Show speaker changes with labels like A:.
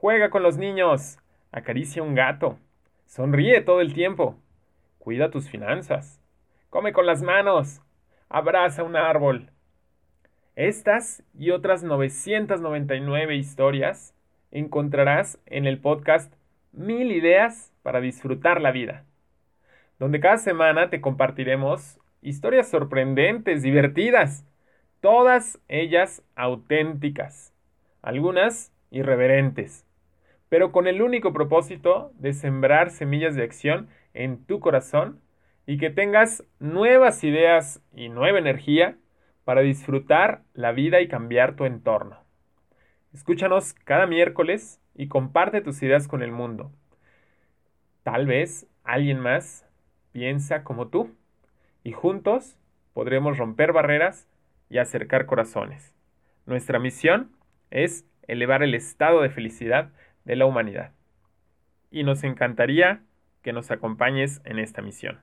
A: Juega con los niños. Acaricia un gato. Sonríe todo el tiempo. Cuida tus finanzas. Come con las manos. Abraza un árbol. Estas y otras 999 historias encontrarás en el podcast Mil Ideas para Disfrutar la Vida, donde cada semana te compartiremos historias sorprendentes, divertidas, todas ellas auténticas, algunas irreverentes, pero con el único propósito de sembrar semillas de acción en tu corazón y que tengas nuevas ideas y nueva energía para disfrutar la vida y cambiar tu entorno. Escúchanos cada miércoles y comparte tus ideas con el mundo. Tal vez alguien más piensa como tú y juntos podremos romper barreras y acercar corazones. Nuestra misión es elevar el estado de felicidad de la humanidad. Y nos encantaría que nos acompañes en esta misión.